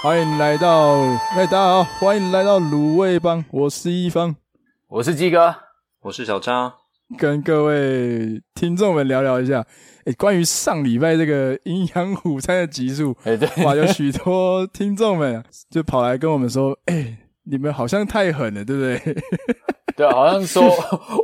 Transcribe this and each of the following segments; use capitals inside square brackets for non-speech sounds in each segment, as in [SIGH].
欢迎来到，哎，大家好，欢迎来到卤味帮，我是一方，我是鸡哥，我是小张，跟各位听众们聊聊一下，哎，关于上礼拜这个营养午餐的集数，哎，对，哇，有许多听众们就跑来跟我们说，哎，你们好像太狠了，对不对？对，好像说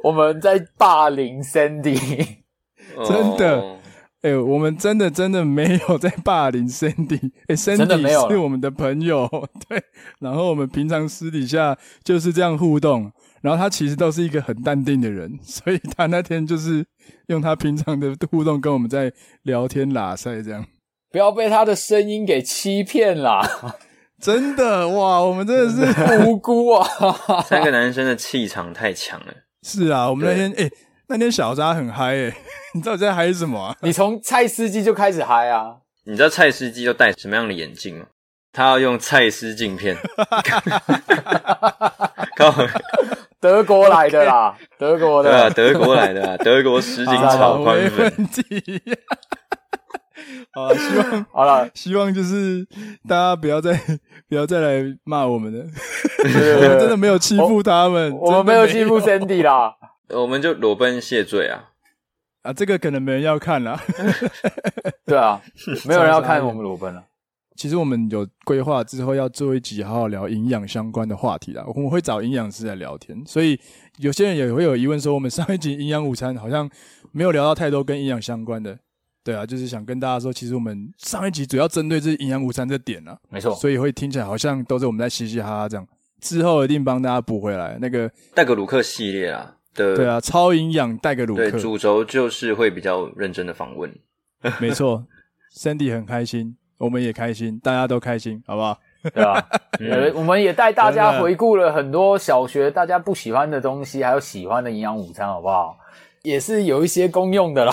我们在霸凌 Sandy，[LAUGHS] 真的。哎、欸，我们真的真的没有在霸凌 Sandy，哎、欸、，Sandy 是我们的朋友，对。然后我们平常私底下就是这样互动，然后他其实都是一个很淡定的人，所以他那天就是用他平常的互动跟我们在聊天拉塞这样。不要被他的声音给欺骗啦！[LAUGHS] 真的哇，我们真的是 [LAUGHS] 无辜啊！[LAUGHS] 三个男生的气场太强了。是啊，我们那天哎。那天小扎很嗨诶、欸，[LAUGHS] 你知道我在嗨什么、啊？你从蔡司机就开始嗨啊！你知道蔡司机都戴什么样的眼镜吗？他要用蔡司镜片。[LAUGHS] 德国来的啦，德国的，对啊，德国来的啦，[LAUGHS] 德国实景超宽粉。没问题。好，希望好了，希望就是大家不要再不要再来骂我们了。我们真的没有欺负他们，我们没有欺负 Sandy 啦。我们就裸奔谢罪啊！啊，这个可能没人要看啦。[LAUGHS] 对啊，[LAUGHS] 没有人要看我们裸奔了。其实我们有规划之后要做一集好好聊营养相关的话题啦。我们会找营养师来聊天，所以有些人也会有疑问说，我们上一集营养午餐好像没有聊到太多跟营养相关的。对啊，就是想跟大家说，其实我们上一集主要针对这营养午餐这点啊，没错。所以会听起来好像都是我们在嘻嘻哈哈这样。之后一定帮大家补回来那个戴格鲁克系列啊。对啊，超营养带个鲁克，对，主轴就是会比较认真的访问。[LAUGHS] [LAUGHS] 没错，Sandy 很开心，我们也开心，大家都开心，好不好？对吧？[LAUGHS] 嗯、我们也带大家回顾了很多小学大家不喜欢的东西，还有喜欢的营养午餐，好不好？也是有一些公用的啦。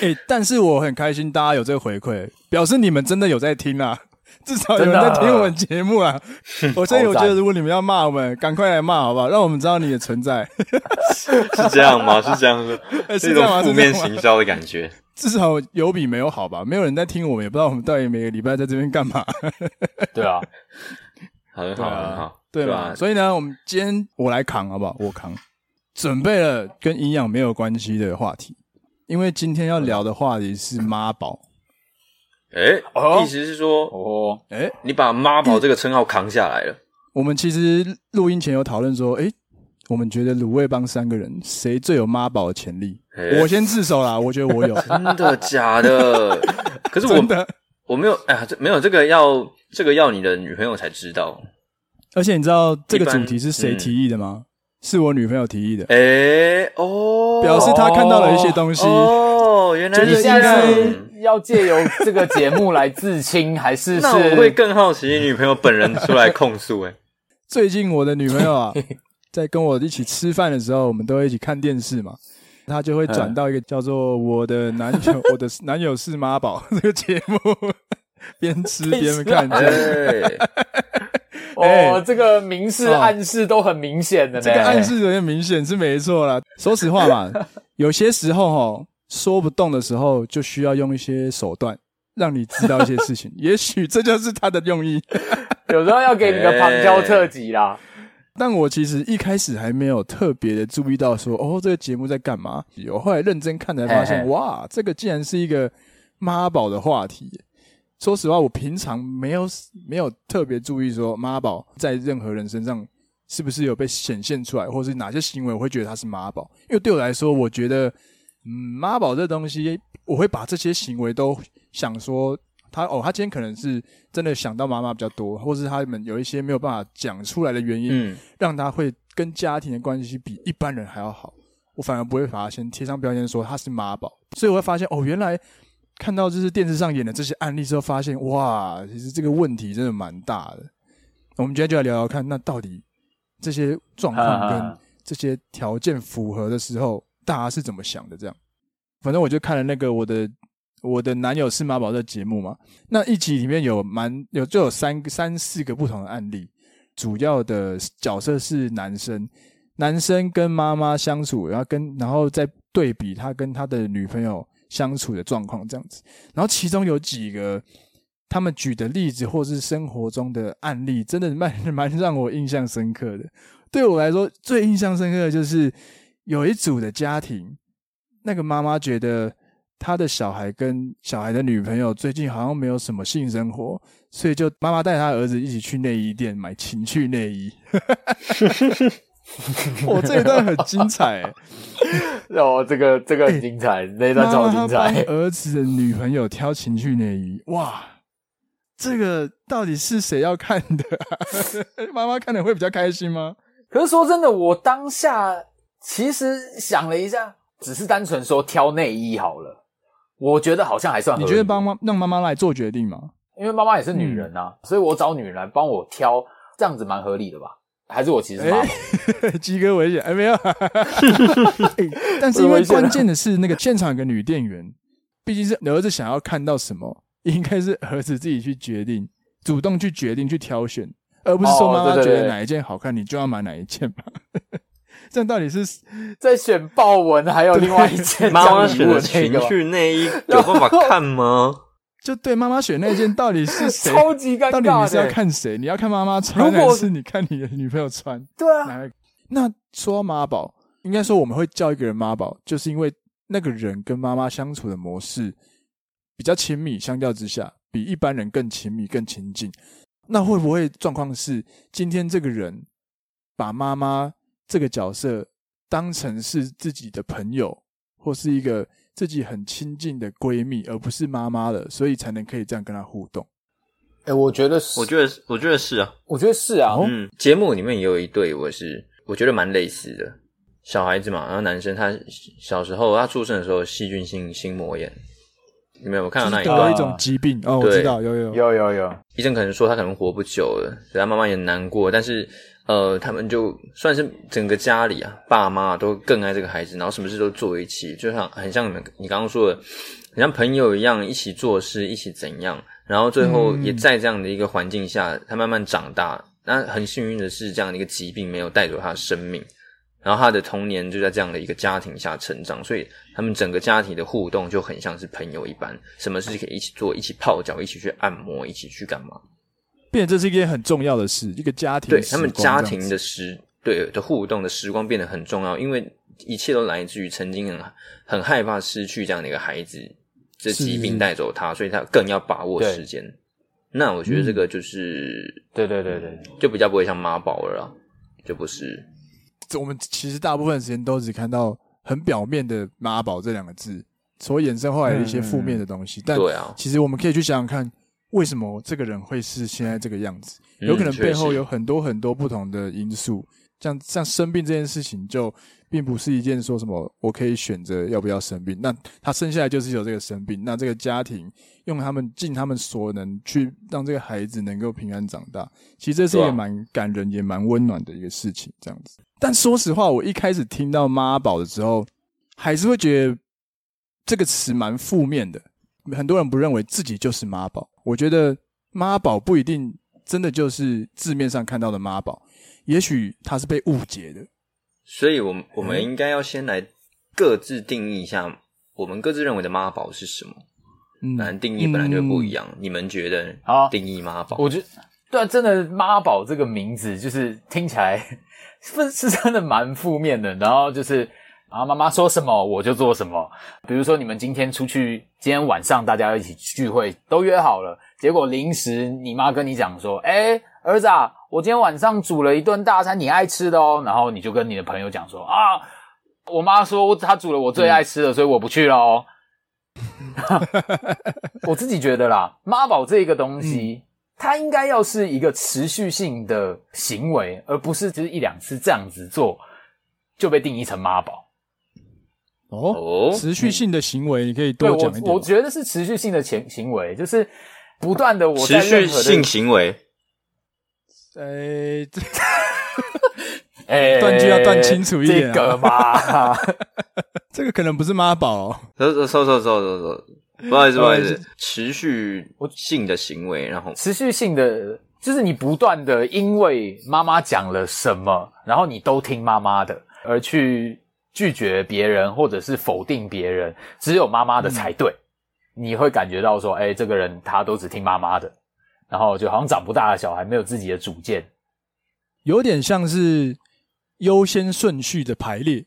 欸，但是我很开心，大家有这个回馈，表示你们真的有在听啊。至少有人在听我们节目啊！我所以我觉得，如果你们要骂我们，赶快来骂，好不好？让我们知道你的存在。[LAUGHS] 是这样吗？是这样子，是一种负面行销的感觉。至少有比没有好吧？没有人在听我们，也不知道我们到底每个礼拜在这边干嘛。对啊，[LAUGHS] 很好，很好，对吧？所以呢，我们今天我来扛，好不好？我扛，准备了跟营养没有关系的话题，因为今天要聊的话题是妈宝。哎，欸哦、意思是说，哦，哎、欸，你把妈宝这个称号扛下来了。我们其实录音前有讨论说，哎、欸，我们觉得卤味帮三个人谁最有妈宝的潜力？欸、我先自首啦，我觉得我有。[LAUGHS] 真的假的？[LAUGHS] 可是我的我没有，哎呀，这没有这个要这个要你的女朋友才知道。而且你知道这个主题是谁提议的吗？嗯、是我女朋友提议的。哎、欸，哦，表示她看到了一些东西。哦，原来你现在。要借由这个节目来自清，还是 [LAUGHS] 是？那我会更好奇你，女朋友本人出来控诉。哎，[LAUGHS] 最近我的女朋友啊，[LAUGHS] 在跟我一起吃饭的时候，我们都会一起看电视嘛，她就会转到一个叫做《我的男友》《我的男友是妈宝》这个节目，边吃边看。对，[LAUGHS] 哦，这个明示暗示都很明显的，这个暗示有点明显是没错啦。说实话嘛，[LAUGHS] 有些时候哈。说不动的时候，就需要用一些手段，让你知道一些事情。[LAUGHS] 也许这就是他的用意。有时候要给你个旁敲侧击啦。但我其实一开始还没有特别的注意到说，哦，这个节目在干嘛？我后来认真看才发现，哇，这个竟然是一个妈宝的话题。说实话，我平常没有没有特别注意说妈宝在任何人身上是不是有被显现出来，或是哪些行为我会觉得他是妈宝。因为对我来说，我觉得。嗯，妈宝这东西，我会把这些行为都想说他哦，他今天可能是真的想到妈妈比较多，或是他们有一些没有办法讲出来的原因，嗯，让他会跟家庭的关系比一般人还要好。我反而不会把它先贴上标签说他是妈宝，所以我会发现哦，原来看到就是电视上演的这些案例之后，发现哇，其实这个问题真的蛮大的。我们今天就来聊聊看，那到底这些状况跟这些条件符合的时候。大家是怎么想的？这样，反正我就看了那个我的我的男友是马宝的节目嘛。那一集里面有蛮有就有三三四个不同的案例，主要的角色是男生，男生跟妈妈相处，然后跟然后再对比他跟他的女朋友相处的状况这样子。然后其中有几个他们举的例子或是生活中的案例，真的蛮蛮让我印象深刻的。对我来说，最印象深刻的就是有一组的家庭，那个妈妈觉得他的小孩跟小孩的女朋友最近好像没有什么性生活，所以就妈妈带他儿子一起去内衣店买情趣内衣。[LAUGHS] [LAUGHS] 我这一段很精彩，欸，[LAUGHS] 哦，这个这个很精彩，那、欸、一段超精彩。儿子的女朋友挑情趣内衣，哇，这个到底是谁要看的，啊？[LAUGHS] 妈妈看了会比较开心吗？可是说真的，我当下其实想了一下，只是单纯说挑内衣好了，我觉得好像还算。你觉得帮妈让妈妈来做决定吗？因为妈妈也是女人啊，嗯、所以我找女人来帮我挑，这样子蛮合理的吧。还是我其实是 [LAUGHS] 鸡哥危险。哎，没有、欸，[LAUGHS] 但是因为关键的是那个现场有个女店员，毕竟是儿子想要看到什么，应该是儿子自己去决定，主动去决定去挑选，而不是说妈妈觉得哪一件好看，你就要买哪一件嘛。[LAUGHS] 这样到底是在选豹纹，还有另外一件妈妈选的情趣内衣，有办法看吗？就对妈妈选那件到底是谁？[LAUGHS] 超级尴尬。到底你是要看谁？你要看妈妈穿，还是你看你的女朋友穿？对啊。那说到妈宝，应该说我们会叫一个人妈宝，就是因为那个人跟妈妈相处的模式比较亲密，相较之下比一般人更亲密、更亲近。那会不会状况是，今天这个人把妈妈这个角色当成是自己的朋友，或是一个？自己很亲近的闺蜜，而不是妈妈了，所以才能可以这样跟她互动。哎、欸，我觉得是，我觉得，我觉得是啊，我觉得是啊。嗯，节目里面也有一对，我是我觉得蛮类似的。小孩子嘛，然后男生他小时候他出生的时候细菌性心膜炎，你们有没有看到那一段？一种疾病哦，我知道，有有有有有。医生可能说他可能活不久了，所以他妈妈也难过，但是。呃，他们就算是整个家里啊，爸妈都更爱这个孩子，然后什么事都做一起，就像很像你们你刚刚说的，很像朋友一样，一起做事，一起怎样，然后最后也在这样的一个环境下，他慢慢长大。那很幸运的是，这样的一个疾病没有带走他的生命，然后他的童年就在这样的一个家庭下成长，所以他们整个家庭的互动就很像是朋友一般，什么事可以一起做，一起泡脚，一起去按摩，一起去干嘛。变这是一件很重要的事，一个家庭对他们家庭的时对的互动的时光变得很重要，因为一切都来自于曾经很很害怕失去这样的一个孩子，这疾病带走他，所以他更要把握时间。那我觉得这个就是、嗯、对对对对，就比较不会像妈宝了啦，就不是。我们其实大部分时间都只看到很表面的“妈宝”这两个字，所衍生后来的一些负面的东西。嗯、但对啊，其实我们可以去想想看。为什么这个人会是现在这个样子？有可能背后有很多很多不同的因素。像像生病这件事情，就并不是一件说什么我可以选择要不要生病。那他生下来就是有这个生病，那这个家庭用他们尽他们所能去让这个孩子能够平安长大。其实这是一个蛮感人也蛮温暖的一个事情，这样子。但说实话，我一开始听到妈宝的时候，还是会觉得这个词蛮负面的。很多人不认为自己就是妈宝，我觉得妈宝不一定真的就是字面上看到的妈宝，也许他是被误解的。所以我们我们应该要先来各自定义一下，我们各自认为的妈宝是什么？嗯，反正定义本来就不一样。嗯、你们觉得？好，定义妈宝，我觉得对啊，真的妈宝这个名字就是听起来是 [LAUGHS] 是真的蛮负面的，然后就是。然后妈妈说什么我就做什么，比如说你们今天出去，今天晚上大家一起聚会都约好了，结果临时你妈跟你讲说，哎儿子啊，我今天晚上煮了一顿大餐，你爱吃的哦，然后你就跟你的朋友讲说啊，我妈说她煮了我最爱吃的，所以我不去了哦。我自己觉得啦，妈宝这个东西，它应该要是一个持续性的行为，而不是只是一两次这样子做就被定义成妈宝。哦，持续性的行为，你可以多讲一点。我我觉得是持续性的行行为，就是不断的我在任何的持续性行为。诶，[LAUGHS] 诶，[LAUGHS] 断句要断清楚一点。这个嘛，[LAUGHS] 这个可能不是妈宝。收收收收收收，不好意思不好意思，持续性的行为，然后持续性的就是你不断的因为妈妈讲了什么，然后你都听妈妈的，而去。拒绝别人或者是否定别人，只有妈妈的才对。你会感觉到说，哎，这个人他都只听妈妈的，然后就好像长不大的小孩，没有自己的主见，有点像是优先顺序的排列。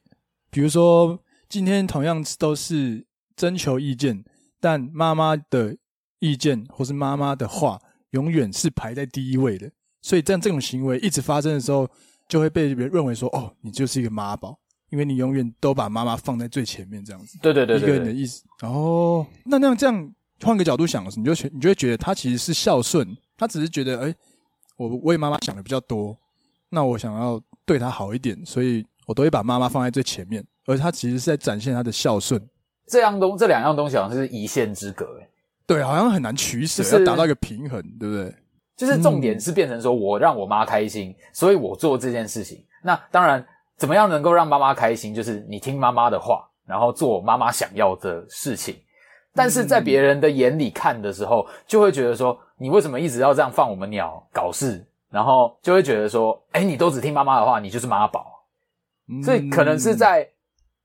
比如说，今天同样都是征求意见，但妈妈的意见或是妈妈的话，永远是排在第一位的。所以，这样这种行为一直发生的时候，就会被别人认为说，哦，你就是一个妈宝。因为你永远都把妈妈放在最前面，这样子。对对对，对，一个人的意思。哦，那那样这样换个角度想，你就你就会觉得他其实是孝顺，他只是觉得，哎，我为妈妈想的比较多，那我想要对他好一点，所以我都会把妈妈放在最前面，而他其实是在展现他的孝顺。这样东这两样东西好像是一线之隔，哎，对，好像很难取舍，就是、要达到一个平衡，对不对？就是重点是变成说我让我妈开心，所以我做这件事情。那当然。怎么样能够让妈妈开心？就是你听妈妈的话，然后做妈妈想要的事情。但是在别人的眼里看的时候，就会觉得说，你为什么一直要这样放我们鸟搞事？然后就会觉得说，诶，你都只听妈妈的话，你就是妈宝。所以可能是在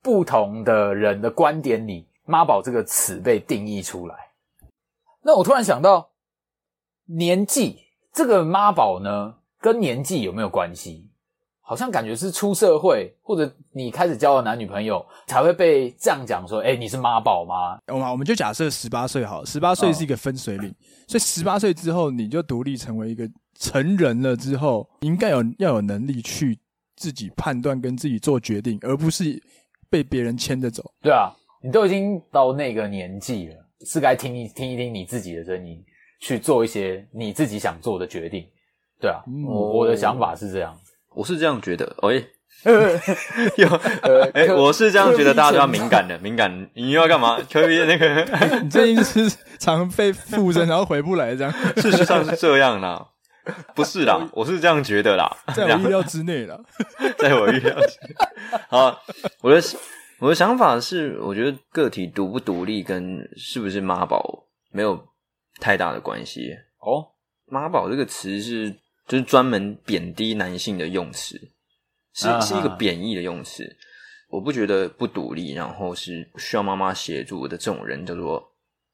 不同的人的观点里，妈宝这个词被定义出来。那我突然想到，年纪这个妈宝呢，跟年纪有没有关系？好像感觉是出社会，或者你开始交了男女朋友，才会被这样讲说：“哎，你是妈宝吗？”我们我们就假设十八岁好，十八岁是一个分水岭，哦、所以十八岁之后你就独立成为一个成人了之后，你应该有要有能力去自己判断跟自己做决定，而不是被别人牵着走。对啊，你都已经到那个年纪了，是该听一听一听你自己的声音，去做一些你自己想做的决定。对啊，嗯、我我的想法是这样。我是这样觉得，[LAUGHS] 喂、欸，[LAUGHS] 有，哎、欸，我是这样觉得，大家都要敏感的，敏感，你又要干嘛？[LAUGHS] 可以那个，你最近是常被附身，然后回不来，这样。事实上是这样啦，不是啦，我是这样觉得啦，在我意料之内啦，在我意料之内。好，我的我的想法是，我觉得个体独不独立跟是不是妈宝没有太大的关系。哦，妈宝这个词是。就是专门贬低男性的用词，是是一个贬义的用词。我不觉得不独立，然后是需要妈妈协助的这种人叫做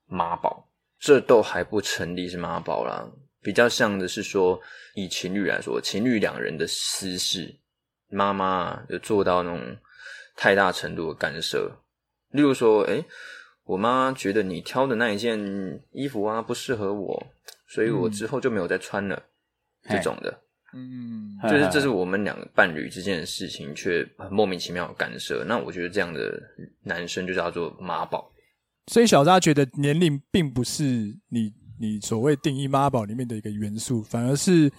妈宝，这都还不成立是妈宝啦。比较像的是说，以情侣来说，情侣两人的私事，妈妈有做到那种太大程度的干涉。例如说，诶，我妈觉得你挑的那一件衣服啊不适合我，所以我之后就没有再穿了。这种的，嗯，就是这是我们两个伴侣之间的事情，却很莫名其妙的干涉。那我觉得这样的男生就叫做妈宝。所以小扎觉得年龄并不是你你所谓定义妈宝里面的一个元素，反而是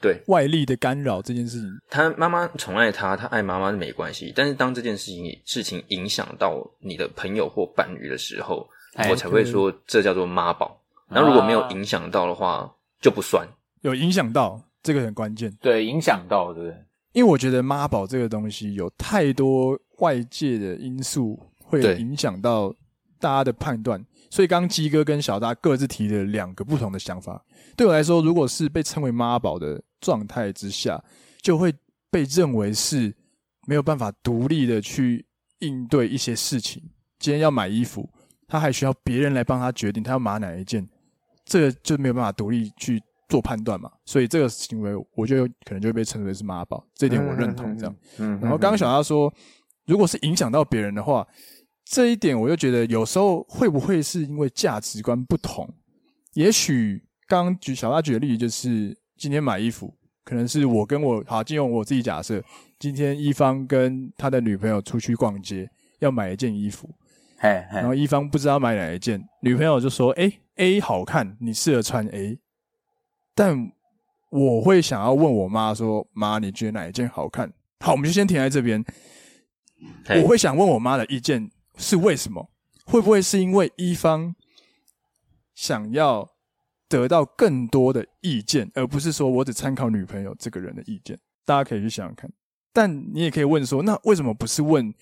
对外力的干扰这件事情。他妈妈宠爱他，他爱妈妈是没关系。但是当这件事情事情影响到你的朋友或伴侣的时候，我才会说这叫做妈宝。那如果没有影响到的话，就不算。有影响到，这个很关键。对，影响到，对不对？因为我觉得妈宝这个东西有太多外界的因素会影响到大家的判断，所以刚刚鸡哥跟小大各自提了两个不同的想法。对我来说，如果是被称为妈宝的状态之下，就会被认为是没有办法独立的去应对一些事情。今天要买衣服，他还需要别人来帮他决定他要买哪一件，这个就没有办法独立去。做判断嘛，所以这个行为我觉得可能就会被称为是妈宝，这点我认同。这样，嗯，然后刚刚想到说，如果是影响到别人的话，这一点我就觉得有时候会不会是因为价值观不同？也许刚刚举小大举的例子就是今天买衣服，可能是我跟我好，借用我自己假设，今天一方跟他的女朋友出去逛街，要买一件衣服，嘿，然后一方不知道买哪一件，女朋友就说：“诶，A 好看，你适合穿 A。”但我会想要问我妈说：“妈，你觉得哪一件好看？”好，我们就先停在这边。我会想问我妈的意见是为什么？会不会是因为一方想要得到更多的意见，而不是说我只参考女朋友这个人的意见？大家可以去想想看。但你也可以问说：“那为什么不是问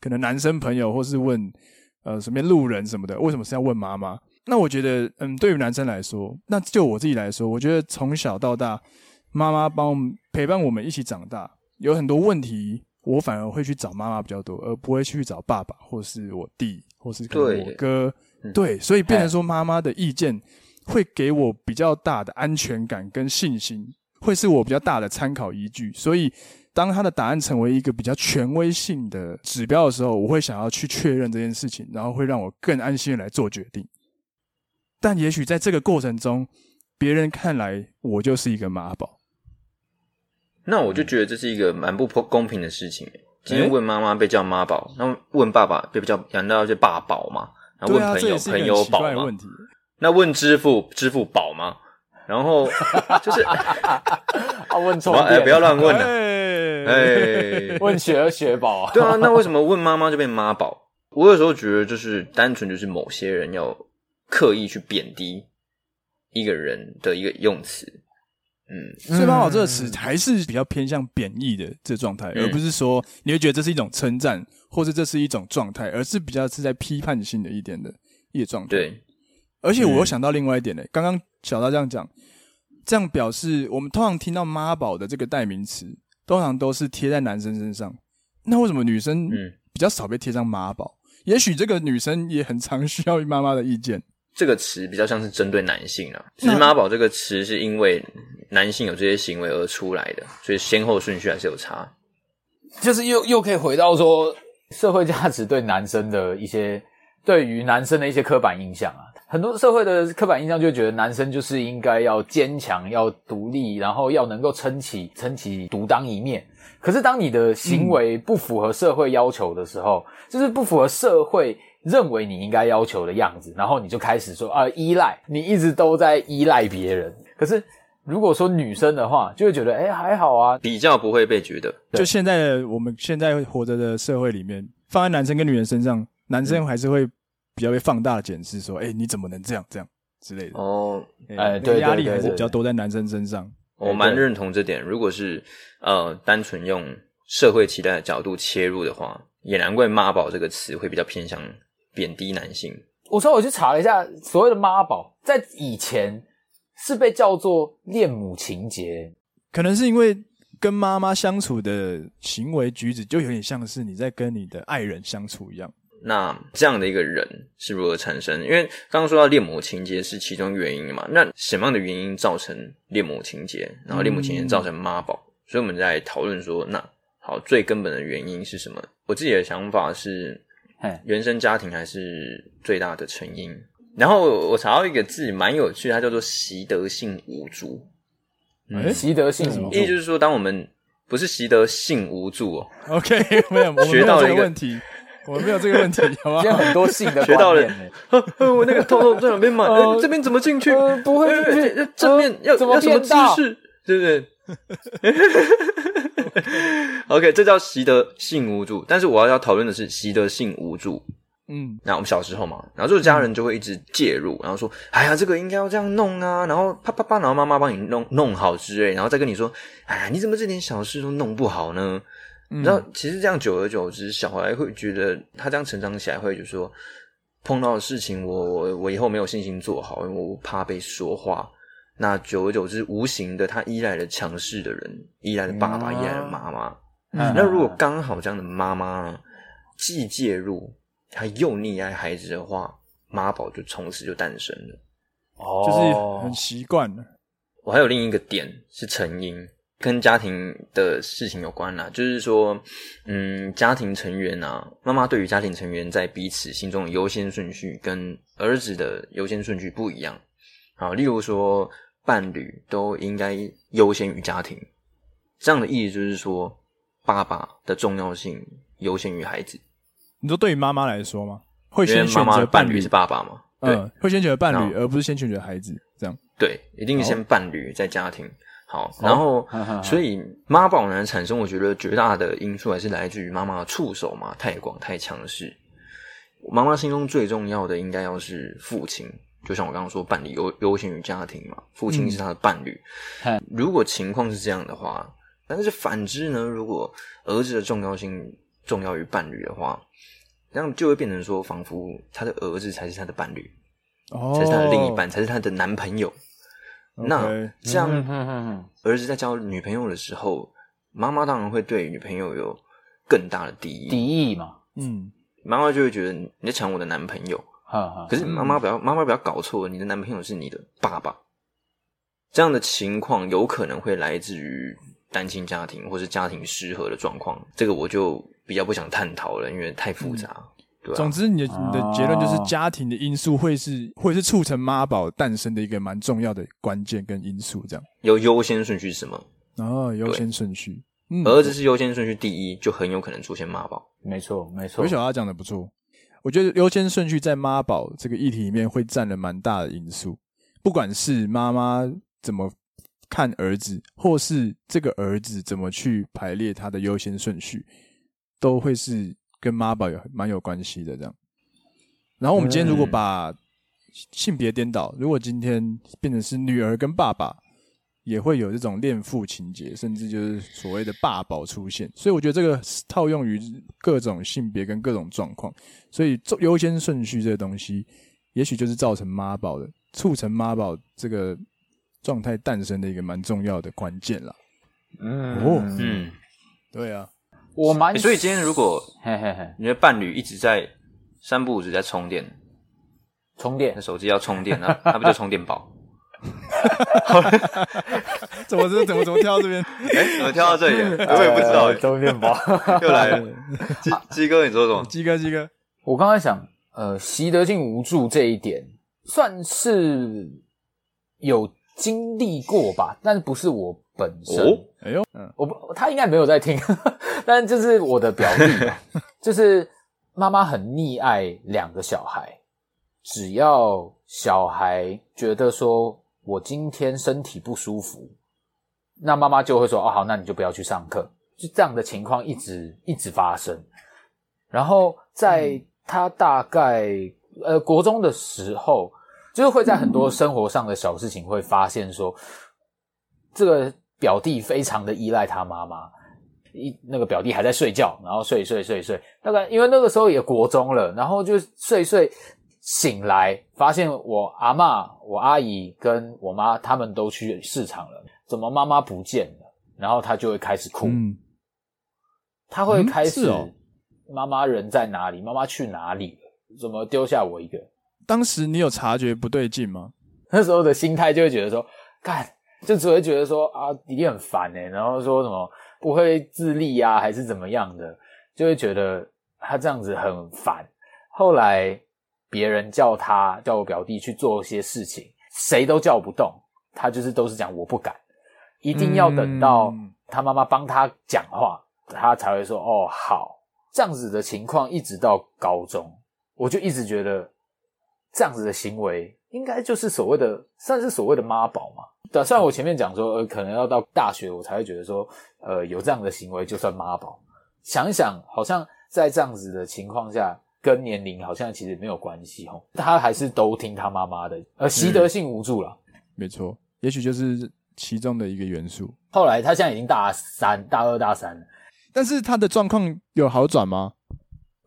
可能男生朋友，或是问呃什么路人什么的？为什么是要问妈妈？”那我觉得，嗯，对于男生来说，那就我自己来说，我觉得从小到大，妈妈帮我们陪伴我们一起长大，有很多问题，我反而会去找妈妈比较多，而不会去找爸爸或是我弟，或是跟我哥嗯、对，所以变成说妈妈的意见会给我比较大的安全感跟信心，会是我比较大的参考依据。所以当他的答案成为一个比较权威性的指标的时候，我会想要去确认这件事情，然后会让我更安心的来做决定。但也许在这个过程中，别人看来我就是一个妈宝。那我就觉得这是一个蛮不公平的事情。今天问妈妈被叫妈宝，那问爸爸被叫，难道要叫爸宝吗？然后问朋友，啊、朋友宝吗？那问支付，支付宝吗？然后 [LAUGHS] 就是啊，问错，哎，不要乱问了，哎，[LAUGHS] 问雪儿雪宝。对啊，那为什么问妈妈就变妈宝？我有时候觉得，就是单纯就是某些人要刻意去贬低一个人的一个用词。嗯，所以“妈宝”这个词还是比较偏向贬义的这状态，嗯、而不是说你会觉得这是一种称赞，或者这是一种状态，而是比较是在批判性的一点的一个状态。对，而且我又想到另外一点呢，刚刚、嗯、小达这样讲，这样表示我们通常听到“妈宝”的这个代名词，通常都是贴在男生身上。那为什么女生比较少被贴上“妈宝”？也许这个女生也很常需要妈妈的意见。这个词比较像是针对男性啊，其实“妈宝”这个词是因为男性有这些行为而出来的，所以先后顺序还是有差。就是又又可以回到说社会价值对男生的一些对于男生的一些刻板印象啊，很多社会的刻板印象就觉得男生就是应该要坚强、要独立，然后要能够撑起撑起独当一面。可是当你的行为不符合社会要求的时候，嗯、就是不符合社会。认为你应该要求的样子，然后你就开始说啊，依赖，你一直都在依赖别人。可是如果说女生的话，就会觉得哎，还好啊，比较不会被觉得。就现在我们现在活着的社会里面，放在男生跟女人身上，男生还是会比较被放大的检视，说哎，你怎么能这样这样之类的。哦，哎，对，压力还是比较多在男生身上。我蛮认同这点。如果是呃，单纯用社会期待的角度切入的话，也难怪“妈宝”这个词会比较偏向。贬低男性，我说我去查了一下，所谓的妈宝在以前是被叫做恋母情节，可能是因为跟妈妈相处的行为举止就有点像是你在跟你的爱人相处一样。那这样的一个人是如何产生？因为刚刚说到恋母情节是其中原因嘛，那什么样的原因造成恋母情节？然后恋母情节造成妈宝？嗯、所以我们在讨论说，那好，最根本的原因是什么？我自己的想法是。原生家庭还是最大的成因。然后我查到一个字蛮有趣，它叫做习得性无助。嗯，习得性无助，意思就是说，当我们不是习得性无助哦。OK，没有，学到了一个问题，我没有这个问题，[LAUGHS] 好吧？今天很多性的学到了。[LAUGHS] 我那个偷偷在哪边买？[LAUGHS] 这边怎么进去？不会。正面要怎么什么姿势？对不对？[LAUGHS] OK，这叫习得性无助。但是我要要讨论的是习得性无助。嗯，那我们小时候嘛，然后就是家人就会一直介入，然后说：“哎呀，这个应该要这样弄啊。”然后啪啪啪，然后妈妈帮你弄弄好之类，然后再跟你说：“哎呀，你怎么这点小事都弄不好呢？”嗯、然后其实这样久而久之，小孩会觉得他这样成长起来会就说，碰到的事情我我我以后没有信心做好，因为我怕被说话。那久而久之，无形的他依赖了强势的人，依赖了爸爸，依赖了妈妈。嗯、那如果刚好这样的妈妈既介入，他又溺爱孩子的话，妈宝就从此就诞生了。哦，就是很习惯了。我还有另一个点是成因，跟家庭的事情有关啦。就是说，嗯，家庭成员啊，妈妈对于家庭成员在彼此心中的优先顺序跟儿子的优先顺序不一样。好，例如说。伴侣都应该优先于家庭，这样的意思就是说，爸爸的重要性优先于孩子。你说对于妈妈来说吗？会先选择伴侣是爸爸吗？对，嗯、会先选择伴侣，而不是先选择孩子。这样对，一定是先伴侣再家庭。好，然后所以妈宝男产生，我觉得绝大的因素还是来自于妈妈的触手嘛，太广太强势。妈妈心中最重要的应该要是父亲。就像我刚刚说，伴侣优优先于家庭嘛，父亲是他的伴侣。嗯、如果情况是这样的话，但是反之呢？如果儿子的重要性重要于伴侣的话，这样就会变成说，仿佛他的儿子才是他的伴侣，哦、才是他的另一半，才是他的男朋友。Okay 那这样，儿子在交女朋友的时候，妈妈当然会对女朋友有更大的敌意，敌意嘛。嗯，妈妈就会觉得你在抢我的男朋友。可是妈妈不要，妈妈不要搞错，你的男朋友是你的爸爸。这样的情况有可能会来自于单亲家庭或是家庭失和的状况，这个我就比较不想探讨了，因为太复杂。嗯对啊、总之，你的你的结论就是家庭的因素会是会是促成妈宝诞生的一个蛮重要的关键跟因素。这样有优先顺序是什么？哦，优先顺序，嗯，儿子是优先顺序第一，就很有可能出现妈宝。没错，没错。韦小阿讲的不错，我觉得优先顺序在妈宝这个议题里面会占了蛮大的因素。不管是妈妈怎么看儿子，或是这个儿子怎么去排列他的优先顺序，都会是。跟妈宝有蛮有关系的，这样。然后我们今天如果把性别颠倒，如果今天变成是女儿跟爸爸，也会有这种恋父情结，甚至就是所谓的爸宝出现。所以我觉得这个套用于各种性别跟各种状况，所以优先顺序这个东西，也许就是造成妈宝的、促成妈宝这个状态诞生的一个蛮重要的关键啦。嗯哦，嗯，对啊。我蛮、欸，所以今天如果嘿嘿嘿你的伴侣一直在三不五时在充电，充电，手机要充电，那那不就充电宝？[LAUGHS] 怎么怎么怎么跳到这边？哎、欸，怎么跳到这里？我也不知道。充电宝 [LAUGHS] 又来了，[LAUGHS] 鸡鸡哥，你说什么？鸡哥，鸡哥，我刚才想，呃，习得性无助这一点算是有经历过吧，但是不是我本身。哦哎呦，嗯，我不，他应该没有在听，但就是我的表弟，就是妈妈很溺爱两个小孩，只要小孩觉得说我今天身体不舒服，那妈妈就会说哦好，那你就不要去上课，就这样的情况一直一直发生。然后在他大概呃国中的时候，就是会在很多生活上的小事情会发现说这个。表弟非常的依赖他妈妈，一那个表弟还在睡觉，然后睡睡睡睡，大概因为那个时候也国中了，然后就睡睡醒来，发现我阿妈、我阿姨跟我妈他们都去市场了，怎么妈妈不见了？然后他就会开始哭，嗯、他会开始、嗯哦、妈妈人在哪里？妈妈去哪里了？怎么丢下我一个？当时你有察觉不对劲吗？那时候的心态就会觉得说，干。就只会觉得说啊，弟弟很烦欸，然后说什么不会自立啊，还是怎么样的，就会觉得他这样子很烦。后来别人叫他叫我表弟去做一些事情，谁都叫不动，他就是都是讲我不敢，一定要等到他妈妈帮他讲话，他才会说哦好。这样子的情况一直到高中，我就一直觉得这样子的行为应该就是所谓的算是所谓的妈宝嘛。对，虽然我前面讲说，呃，可能要到大学我才会觉得说，呃，有这样的行为就算妈宝。想一想，好像在这样子的情况下，跟年龄好像其实没有关系哦。他还是都听他妈妈的，呃，习得性无助了。没错，也许就是其中的一个元素。后来他现在已经大三、大二、大三了，但是他的状况有好转吗？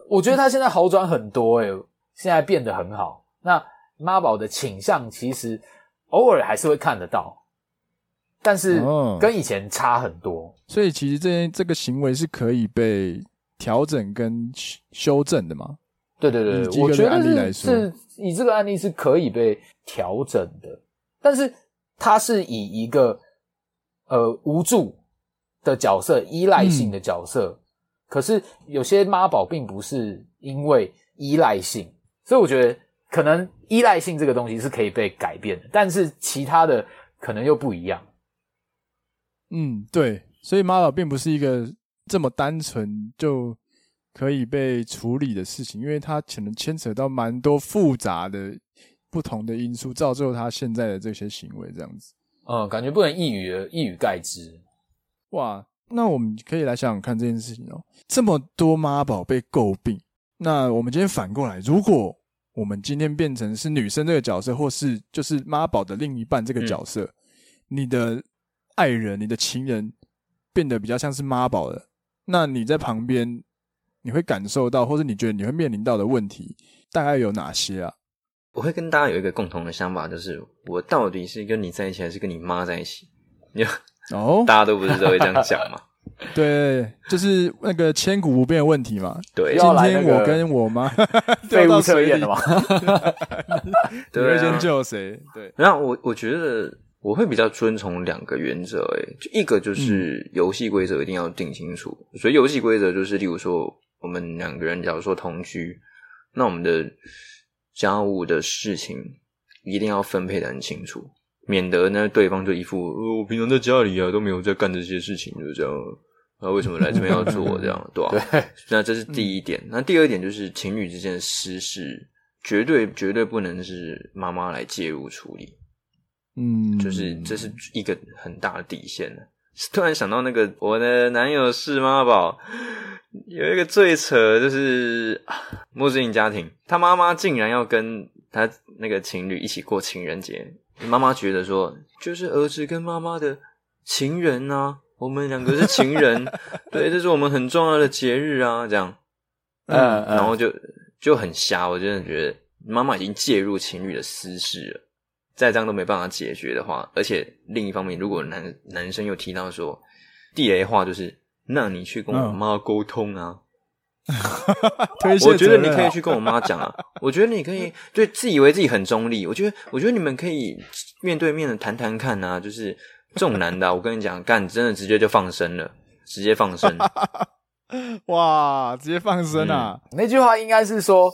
我觉得他现在好转很多，诶，现在变得很好。那妈宝的倾向其实。偶尔还是会看得到，但是跟以前差很多。哦、所以其实这这个行为是可以被调整跟修正的嘛？对对对，我觉得是，是以这个案例是可以被调整的，但是它是以一个呃无助的角色、依赖性的角色。嗯、可是有些妈宝并不是因为依赖性，所以我觉得。可能依赖性这个东西是可以被改变的，但是其他的可能又不一样。嗯，对，所以妈宝并不是一个这么单纯就可以被处理的事情，因为它可能牵扯到蛮多复杂的不同的因素，造就他现在的这些行为这样子。嗯，感觉不能一语一语盖之。哇，那我们可以来想想看这件事情哦。这么多妈宝被诟病，那我们今天反过来，如果我们今天变成是女生这个角色，或是就是妈宝的另一半这个角色，嗯、你的爱人、你的情人变得比较像是妈宝了，那你在旁边，你会感受到，或者你觉得你会面临到的问题，大概有哪些啊？我会跟大家有一个共同的想法，就是我到底是跟你在一起，还是跟你妈在一起？你哦，[LAUGHS] 大家都不是都会这样讲嘛？[LAUGHS] 对，就是那个千古不变的问题嘛。对，今天我跟我妈 [LAUGHS] 废物测验了吗？你会先救谁？对，然后我我觉得我会比较遵从两个原则，诶，就一个就是游戏规则一定要定清楚，嗯、所以游戏规则就是，例如说我们两个人假如说同居，那我们的家务的事情一定要分配的很清楚。免得呢，对方就一副、呃、我平常在家里啊都没有在干这些事情，就这样，啊，为什么来这边要做这样，[LAUGHS] 对吧？对，那这是第一点。那第二点就是情侣之间的私事，绝对绝对不能是妈妈来介入处理。嗯，就是这是一个很大的底线。[LAUGHS] 突然想到那个我的男友是妈宝，有一个最扯就是穆斯林家庭，他妈妈竟然要跟他那个情侣一起过情人节。妈妈觉得说，就是儿子跟妈妈的情人啊，我们两个是情人，[LAUGHS] 对，这是我们很重要的节日啊，这样，嗯，然后就就很瞎，我真的觉得妈妈已经介入情侣的私事了，再这样都没办法解决的话，而且另一方面，如果男男生又提到说地雷话，就是，那你去跟我妈沟通啊。[LAUGHS] 我觉得你可以去跟我妈讲啊！[LAUGHS] 我觉得你可以对自以为自己很中立。我觉得，我觉得你们可以面对面的谈谈看啊！就是这种男的、啊，我跟你讲，干真的直接就放生了，直接放生。[LAUGHS] 哇，直接放生啊！嗯、那句话应该是说，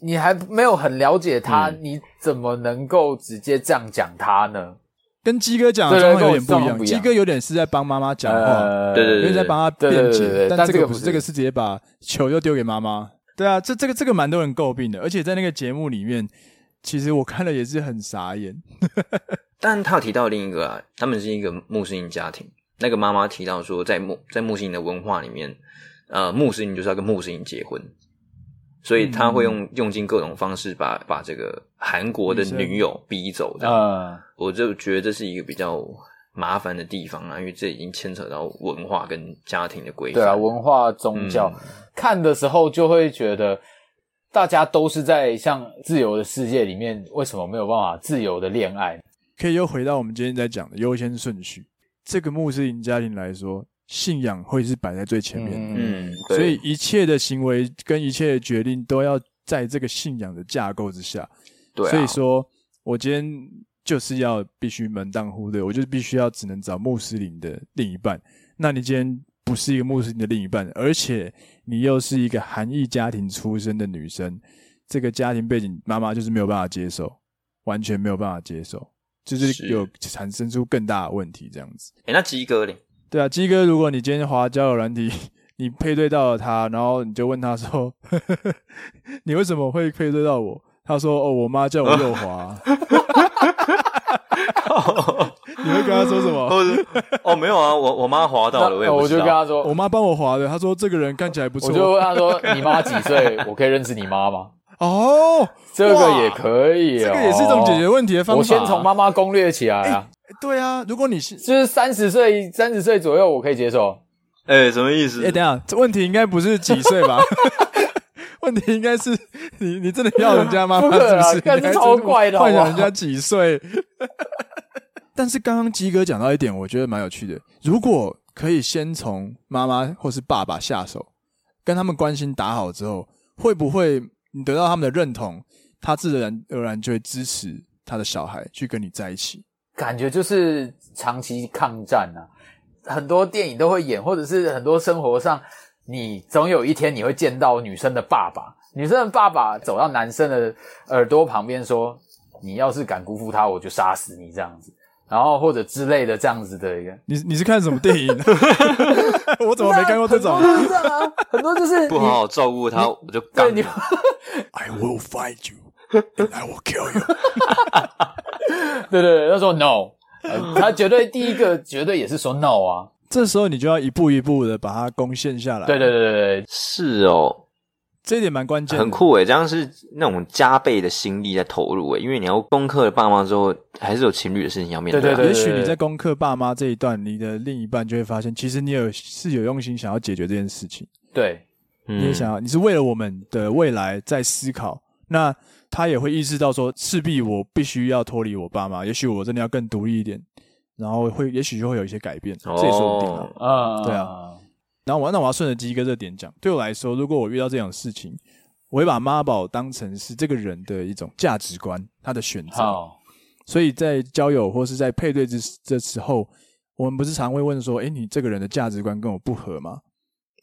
你还没有很了解他，嗯、你怎么能够直接这样讲他呢？跟鸡哥讲的状况有点不一样，鸡哥有点是在帮妈妈讲话，对对对，因为在帮他辩解，但这个不是，这个是直接把球又丢给妈妈。对啊，这这个这个蛮多人诟病的，而且在那个节目里面，其实我看了也是很傻眼。[LAUGHS] 但他有提到另一个啊，他们是一个穆斯林家庭，那个妈妈提到说，在穆在穆斯林的文化里面，呃，穆斯林就是要跟穆斯林结婚。所以他会用用尽各种方式把把这个韩国的女友逼走这样，嗯，我就觉得这是一个比较麻烦的地方啊，因为这已经牵扯到文化跟家庭的规范。对啊，文化宗教、嗯、看的时候就会觉得，大家都是在像自由的世界里面，为什么没有办法自由的恋爱？可以又回到我们今天在讲的优先顺序，这个穆斯林家庭来说。信仰会是摆在最前面的，嗯，所以一切的行为跟一切的决定都要在这个信仰的架构之下。对，所以说我今天就是要必须门当户对，我就必须要只能找穆斯林的另一半。那你今天不是一个穆斯林的另一半，而且你又是一个韩裔家庭出身的女生，这个家庭背景妈妈就是没有办法接受，完全没有办法接受，就是有产生出更大的问题这样子。哎、欸、那鸡哥嘞？对啊，鸡哥，如果你今天滑交友软体，你配对到了他，然后你就问他说呵呵：“ [LAUGHS] 你为什么会配对到我？”他说：“哦，我妈叫我右滑。[LAUGHS] ”你会跟他说什么？哦，没有啊，我我妈滑到了，我也不知道。我就跟他说：“我妈帮我滑的。”他说：“这个人看起来不错。”我就问他说：[LAUGHS] “你妈几岁？我可以认识你妈吗？”哦，这个也可以，这个也是一种解决问题的方法。我先从妈妈攻略起来啊。对啊，如果你是就是三十岁，三十岁左右，我可以接受。哎、欸，什么意思？哎、欸，等一下，这问题应该不是几岁吧？[LAUGHS] 问题应该是你，你真的要人家吗？不可能，这是超怪的，幻想人家几岁？[LAUGHS] 但是刚刚鸡哥讲到一点，我觉得蛮有趣的。如果可以先从妈妈或是爸爸下手，跟他们关心打好之后，会不会你得到他们的认同，他自然而然就会支持他的小孩去跟你在一起？感觉就是长期抗战啊，很多电影都会演，或者是很多生活上，你总有一天你会见到女生的爸爸，女生的爸爸走到男生的耳朵旁边说：“你要是敢辜负他，我就杀死你。”这样子，然后或者之类的这样子的一个。你你是看什么电影？[LAUGHS] 我怎么没看过这种？很多就是这样啊，很多就是不好好照顾他，我就干你。[LAUGHS] I will find you. And I will kill you [LAUGHS] 对对对，他说 no，他绝对第一个绝对也是说 no 啊。这时候你就要一步一步的把它攻陷下来。对对对对对，是哦，这一点蛮关键，很酷诶，这样是那种加倍的心力在投入诶，因为你要攻克了爸妈之后，还是有情侣的事情要面对。对对对，也许你在攻克爸妈这一段，你的另一半就会发现，其实你有是有用心想要解决这件事情。对，你也想要，你是为了我们的未来在思考。那。他也会意识到说，势必我必须要脱离我爸妈，也许我真的要更独立一点，然后会，也许就会有一些改变，这也说不定啊。啊，对啊，然后我那我要顺着鸡哥这点讲，对我来说，如果我遇到这种事情，我会把妈宝当成是这个人的一种价值观，他的选择。所以在交友或是在配对之这时候，我们不是常会问说：“诶，你这个人的价值观跟我不合吗？”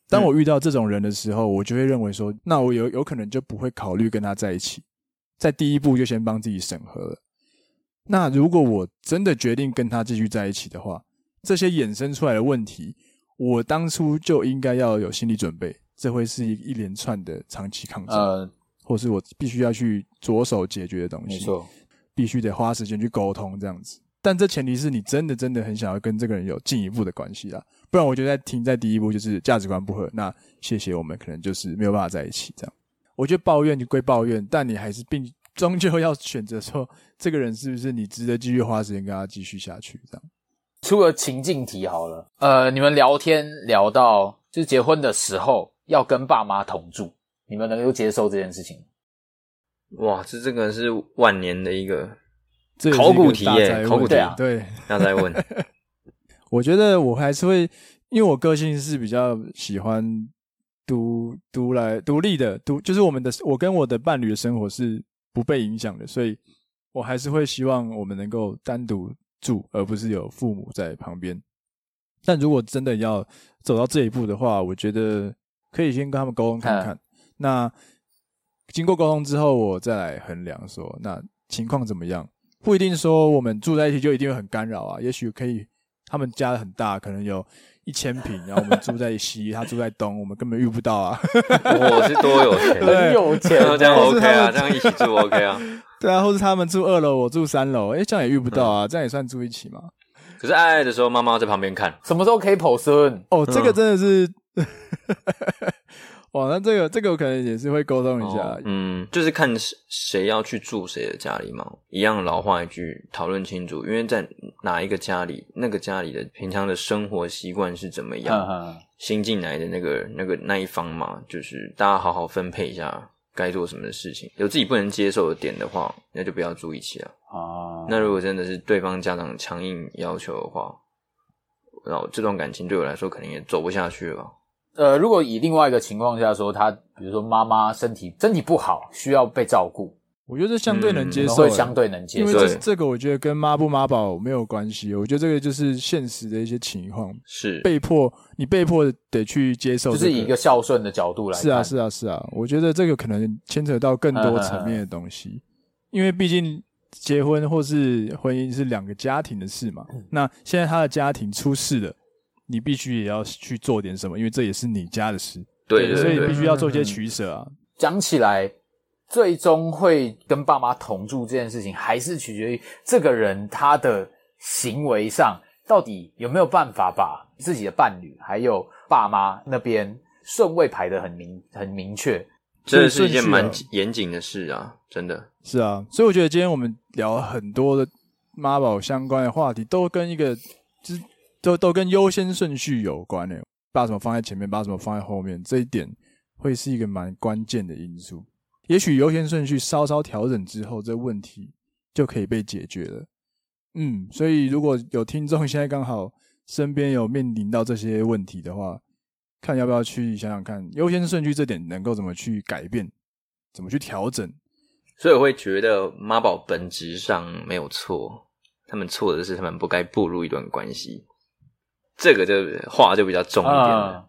当我遇到这种人的时候，我就会认为说：“那我有有可能就不会考虑跟他在一起，在第一步就先帮自己审核了。那如果我真的决定跟他继续在一起的话，这些衍生出来的问题。”我当初就应该要有心理准备，这会是一一连串的长期抗争，呃，或是我必须要去着手解决的东西。没错，必须得花时间去沟通这样子。但这前提是你真的真的很想要跟这个人有进一步的关系啦，不然我觉得停在第一步就是价值观不合。那谢谢，我们可能就是没有办法在一起这样。我觉得抱怨就归抱怨，但你还是并终究要选择说，这个人是不是你值得继续花时间跟他继续下去这样。出了情境题好了，呃，你们聊天聊到就是结婚的时候要跟爸妈同住，你们能够接受这件事情？哇，这这个是万年的一个考古题耶，考古题啊，对，那再问。[LAUGHS] 我觉得我还是会，因为我个性是比较喜欢独独来独立的，独就是我们的我跟我的伴侣的生活是不被影响的，所以我还是会希望我们能够单独。住，而不是有父母在旁边。但如果真的要走到这一步的话，我觉得可以先跟他们沟通看看。那经过沟通之后，我再来衡量说，那情况怎么样？不一定说我们住在一起就一定会很干扰啊。也许可以，他们家很大，可能有一千平，然后我们住在西，他住在东，我们根本遇不到啊。我是多有钱，很有钱，这样 OK 啊，这样一起住 OK 啊。对啊，或是他们住二楼，我住三楼，诶，这样也遇不到啊，嗯、这样也算住一起吗？可是爱爱的时候，妈妈在旁边看，什么时候可以跑孙？哦，这个真的是，嗯、哇，那这个这个我可能也是会沟通一下，哦，嗯，就是看谁要去住谁的家里嘛，一样老话一句，讨论清楚，因为在哪一个家里，那个家里的平常的生活习惯是怎么样，新进来的那个那个那一方嘛，就是大家好好分配一下。该做什么的事情，有自己不能接受的点的话，那就不要住一起了。啊，那如果真的是对方家长强硬要求的话，然后这段感情对我来说肯定也走不下去了吧。呃，如果以另外一个情况下说，他比如说妈妈身体身体不好，需要被照顾。我觉得这相对能接受，会相对能接受，因为这这个我觉得跟妈不妈宝没有关系。我觉得这个就是现实的一些情况，是被迫你被迫得去接受，就是以一个孝顺的角度来。是啊，是啊，是啊。我觉得这个可能牵扯到更多层面的东西，因为毕竟结婚或是婚姻是两个家庭的事嘛。那现在他的家庭出事了，你必须也要去做点什么，因为这也是你家的事。对，所以必须要做一些取舍啊。讲起来。最终会跟爸妈同住这件事情，还是取决于这个人他的行为上到底有没有办法把自己的伴侣还有爸妈那边顺位排得很明很明确。这是一件蛮严谨的事啊，真的是啊。所以我觉得今天我们聊很多的妈宝相关的话题，都跟一个就是都都跟优先顺序有关诶。把什么放在前面，把什么放在后面，这一点会是一个蛮关键的因素。也许优先顺序稍稍调整之后，这问题就可以被解决了。嗯，所以如果有听众现在刚好身边有面临到这些问题的话，看要不要去想想看，优先顺序这点能够怎么去改变，怎么去调整。所以我会觉得妈宝本质上没有错，他们错的是他们不该步入一段关系。这个就话就比较重一点了。啊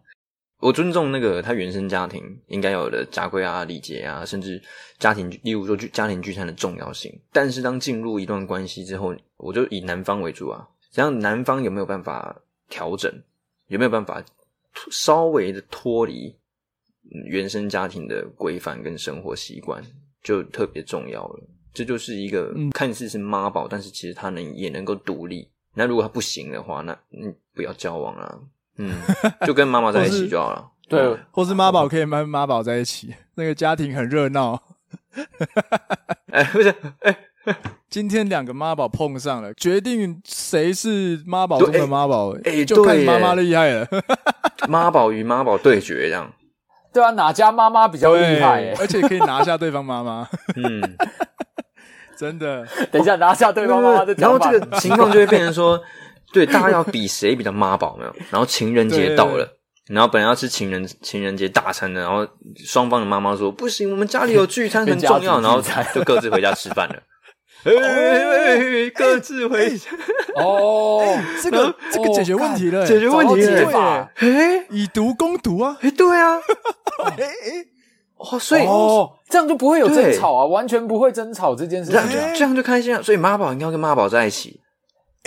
我尊重那个他原生家庭应该有的家规啊、礼节啊，甚至家庭，例如说家庭聚餐的重要性。但是当进入一段关系之后，我就以男方为主啊，这样男方有没有办法调整，有没有办法稍微的脱离原生家庭的规范跟生活习惯，就特别重要了。这就是一个看似是妈宝，但是其实他能也能够独立。那如果他不行的话，那你不要交往啊。嗯，[LAUGHS] 就跟妈妈在一起就好了。对，或是妈宝可以跟妈宝在一起，[LAUGHS] 那个家庭很热闹。[LAUGHS] 哎，不是，哎，今天两个妈宝碰上了，决定谁是妈宝中的妈宝，哎，就看妈妈厉害了。妈宝与妈宝对决，这样。对啊，哪家妈妈比较厉害？而且可以拿下对方妈妈。嗯，真的。等一下，拿下对方妈妈的，然后这个情况就会变成说。对，大家要比谁比较妈宝没有？然后情人节到了，[LAUGHS] 然后本来要吃情人情人节大餐的，然后双方的妈妈说不行，我们家里有聚餐很重要，然后就各自回家吃饭了。[LAUGHS] 各自回家。哦，[LAUGHS] 这个这个解决问题了，解决问题了。哎，以毒攻毒啊！哎，对啊。哎哎，哦，所以哦，这样就不会有争吵啊，完全不会争吵这件事情，这样就开心了。所以妈宝应该要跟妈宝在一起。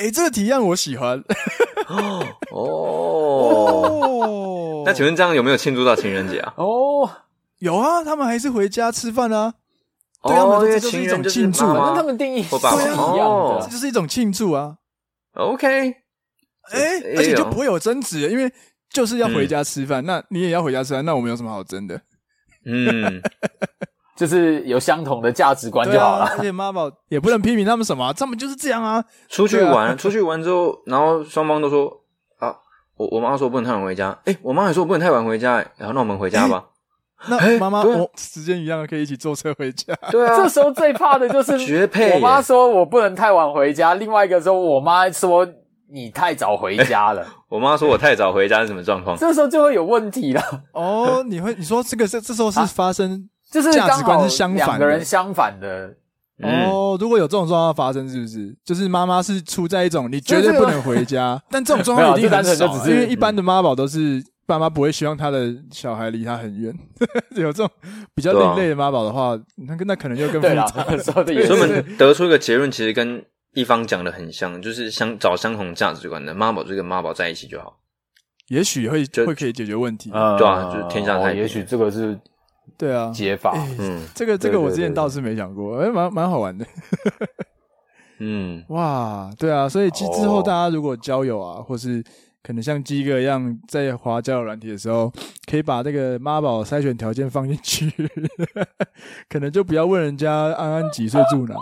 哎，这个提案我喜欢。哦，[LAUGHS] 那请问这样有没有庆祝到情人节啊？哦，有啊，他们还是回家吃饭啊。对啊，这就是一种庆祝啊。跟他们定义是一样的，这就是一种庆祝啊。OK，哎，而且就不会有争执，因为就是要回家吃饭，那你也要回家吃饭，那我们有什么好争的？嗯，就是有相同的价值观就好了。而且妈宝也不能批评他们什么，他们就是这样啊。出去玩，出去玩之后，然后双方都说啊，我我妈说不能太晚回家，哎，我妈也说我不能太晚回家，然后那我们回家吧。[LAUGHS] 那妈妈，我时间一样，可以一起坐车回家。对啊，[LAUGHS] 这时候最怕的就是 [LAUGHS] 绝配。我妈说我不能太晚回家，另外一个时候我妈说你太早回家了。我妈说我太早回家是什么状况？这时候就会有问题了。哦，你会你说这个这这时候是发生，就是价值观是相反的，两个人相反的。哦，如果有这种状况发生，是不是？就是妈妈是处在一种你绝对不能回家，[LAUGHS] 但这种状况一定很少，因为一般的妈宝都是。爸妈不会希望他的小孩离他很远，[LAUGHS] 有这种比较另类的妈宝的话，那那可能就更复杂。[LAUGHS] 所以我们得出一个结论，其实跟一方讲的很像，就是相找相同价值观的妈宝，就跟妈宝在一起就好。也许会会可以解决问题，对啊，就是天下太平。也许这个是对啊解法。嗯，这个这个我之前倒是没想过，哎，蛮蛮好玩的。嗯，[LAUGHS] 哇，对啊，所以其实之后大家如果交友啊，或是。可能像鸡哥一样，在滑交友软体的时候，可以把这个妈宝筛选条件放进去，[LAUGHS] 可能就不要问人家安安几岁住哪。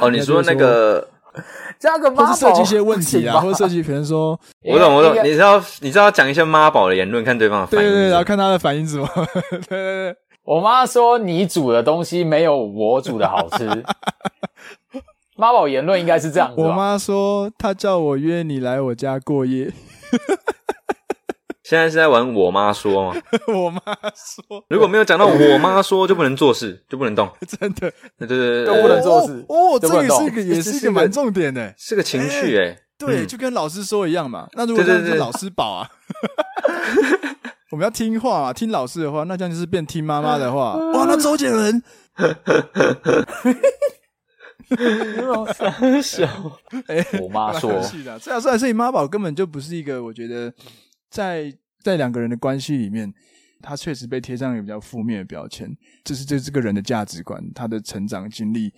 哦，你说那个 [LAUGHS] 加个妈宝，或是设计一些问题啊，或者设计，比如说，我懂我懂，你知道你知道讲一些妈宝的言论，看对方的反应，对对对，然后看他的反应是什么。对对对，我妈说你煮的东西没有我煮的好吃。[LAUGHS] 妈宝言论应该是这样子。我妈说她叫我约你来我家过夜。[LAUGHS] 现在是在玩我妈说吗？[LAUGHS] 我妈说，如果没有讲到我妈说，就不能做事，就不能动。真的，对对对，都不能做事。哦，这个是一个，也是一个蛮重点的，是个情绪哎。对，就跟老师说一样嘛。那如果是老师宝啊，我们要听话嘛，听老师的话，那这样就是变听妈妈 [LAUGHS] 的话。哇，那周杰伦。三小，哎，我妈说，这样算，所以妈宝根本就不是一个，我觉得在在两个人的关系里面，他确实被贴上一个比较负面的标签，就是这这个人的价值观，他的成长经历，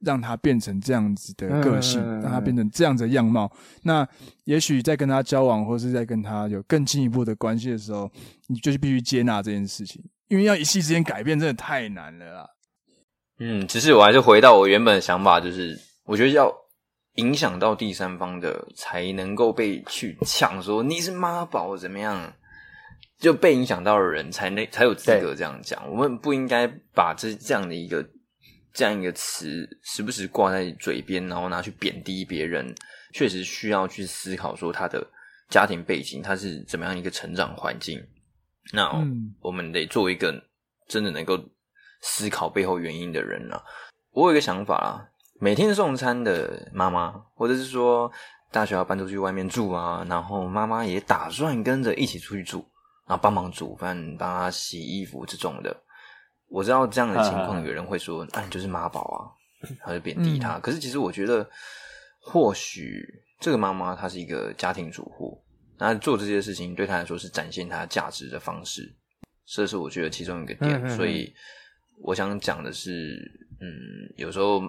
让他变成这样子的个性，让他变成这样子的样貌。那也许在跟他交往，或是在跟他有更进一步的关系的时候，你就是必须接纳这件事情，因为要一夕之间改变，真的太难了啦。嗯，只是我还是回到我原本的想法，就是我觉得要影响到第三方的，才能够被去抢说你是妈宝怎么样，就被影响到的人才能才有资格这样讲。我们不应该把这这样的一个这样一个词时不时挂在嘴边，然后拿去贬低别人。确实需要去思考说他的家庭背景，他是怎么样一个成长环境。那我们得做一个真的能够。思考背后原因的人啊，我有一个想法啊，每天送餐的妈妈，或者是说大学要搬出去外面住啊，然后妈妈也打算跟着一起出去住，然后帮忙煮饭、帮她洗衣服这种的。我知道这样的情况，有人会说：“啊，你就是妈宝啊！”他就贬低他。嗯、可是其实我觉得，或许这个妈妈她是一个家庭主妇，那做这些事情对她来说是展现她价值的方式，这是我觉得其中一个点，所以。我想讲的是，嗯，有时候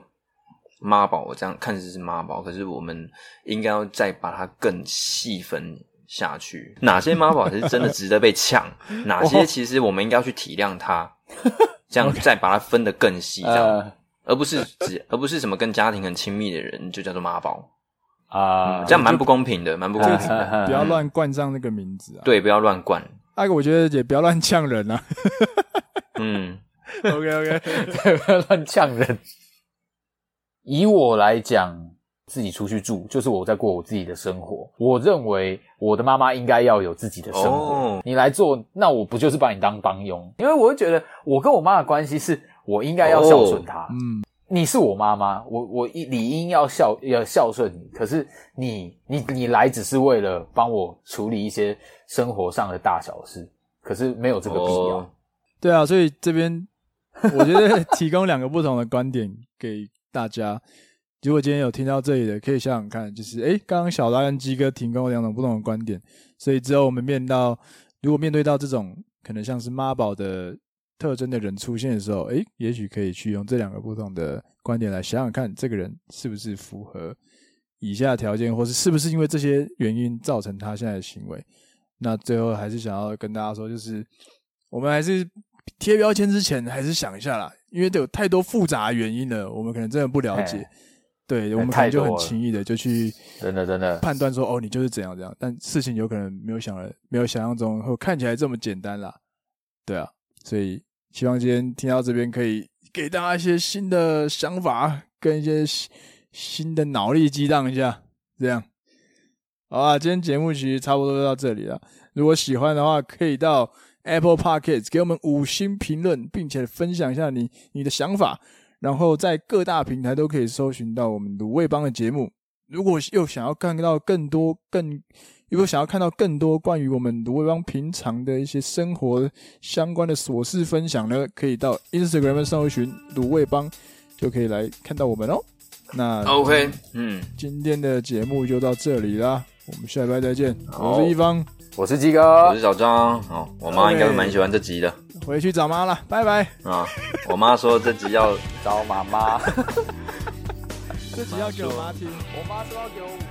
妈宝，我这样看似是妈宝，可是我们应该要再把它更细分下去。哪些妈宝 [LAUGHS] 是真的值得被呛？哪些其实我们应该要去体谅他，[LAUGHS] 这样再把它分得更细，这样，而不是只，而不是什么跟家庭很亲密的人就叫做妈宝啊，这样蛮不公平的，蛮不公平的。不要乱冠上那个名字啊！对，不要乱冠。那个我觉得也不要乱呛人啊。嗯。[LAUGHS] OK OK，不要乱呛人。以我来讲，自己出去住，就是我在过我自己的生活。我认为我的妈妈应该要有自己的生活。Oh. 你来做，那我不就是把你当帮佣？因为我会觉得我跟我妈的关系是我应该要孝顺她。嗯，你是我妈妈，我我理应要孝要孝顺你。可是你你你来只是为了帮我处理一些生活上的大小事，可是没有这个必要。Oh. 对啊，所以这边我觉得提供两个不同的观点给大家。如果今天有听到这里的，可以想想看，就是诶，刚刚小达跟鸡哥提供了两种不同的观点，所以之后我们面到，如果面对到这种可能像是妈宝的特征的人出现的时候，诶，也许可以去用这两个不同的观点来想想看，这个人是不是符合以下条件，或是是不是因为这些原因造成他现在的行为。那最后还是想要跟大家说，就是我们还是贴标签之前，还是想一下啦，因为都有太多复杂原因了，我们可能真的不了解。对，我们可能就很轻易的就去真的真的判断说，哦，你就是怎样怎样，但事情有可能没有想的，没有想象中或看起来这么简单啦。对啊，所以希望今天听到这边可以给大家一些新的想法，跟一些新的脑力激荡一下，这样。好啊，今天节目其实差不多就到这里了。如果喜欢的话，可以到 Apple Podcast 给我们五星评论，并且分享一下你你的想法。然后在各大平台都可以搜寻到我们卤味帮的节目。如果又想要看到更多更，如果想要看到更多关于我们卤味帮平常的一些生活相关的琐事分享呢，可以到 Instagram 上搜寻卤味帮，就可以来看到我们哦。那 OK，嗯，今天的节目就到这里啦，我们下礼拜再见。我是一方，我是鸡哥，我是小张。好，我妈应该会蛮喜欢这集的。回去找妈了，拜拜。啊，我妈说这集要找妈妈，[LAUGHS] 这集要给我妈听，我妈说要给我。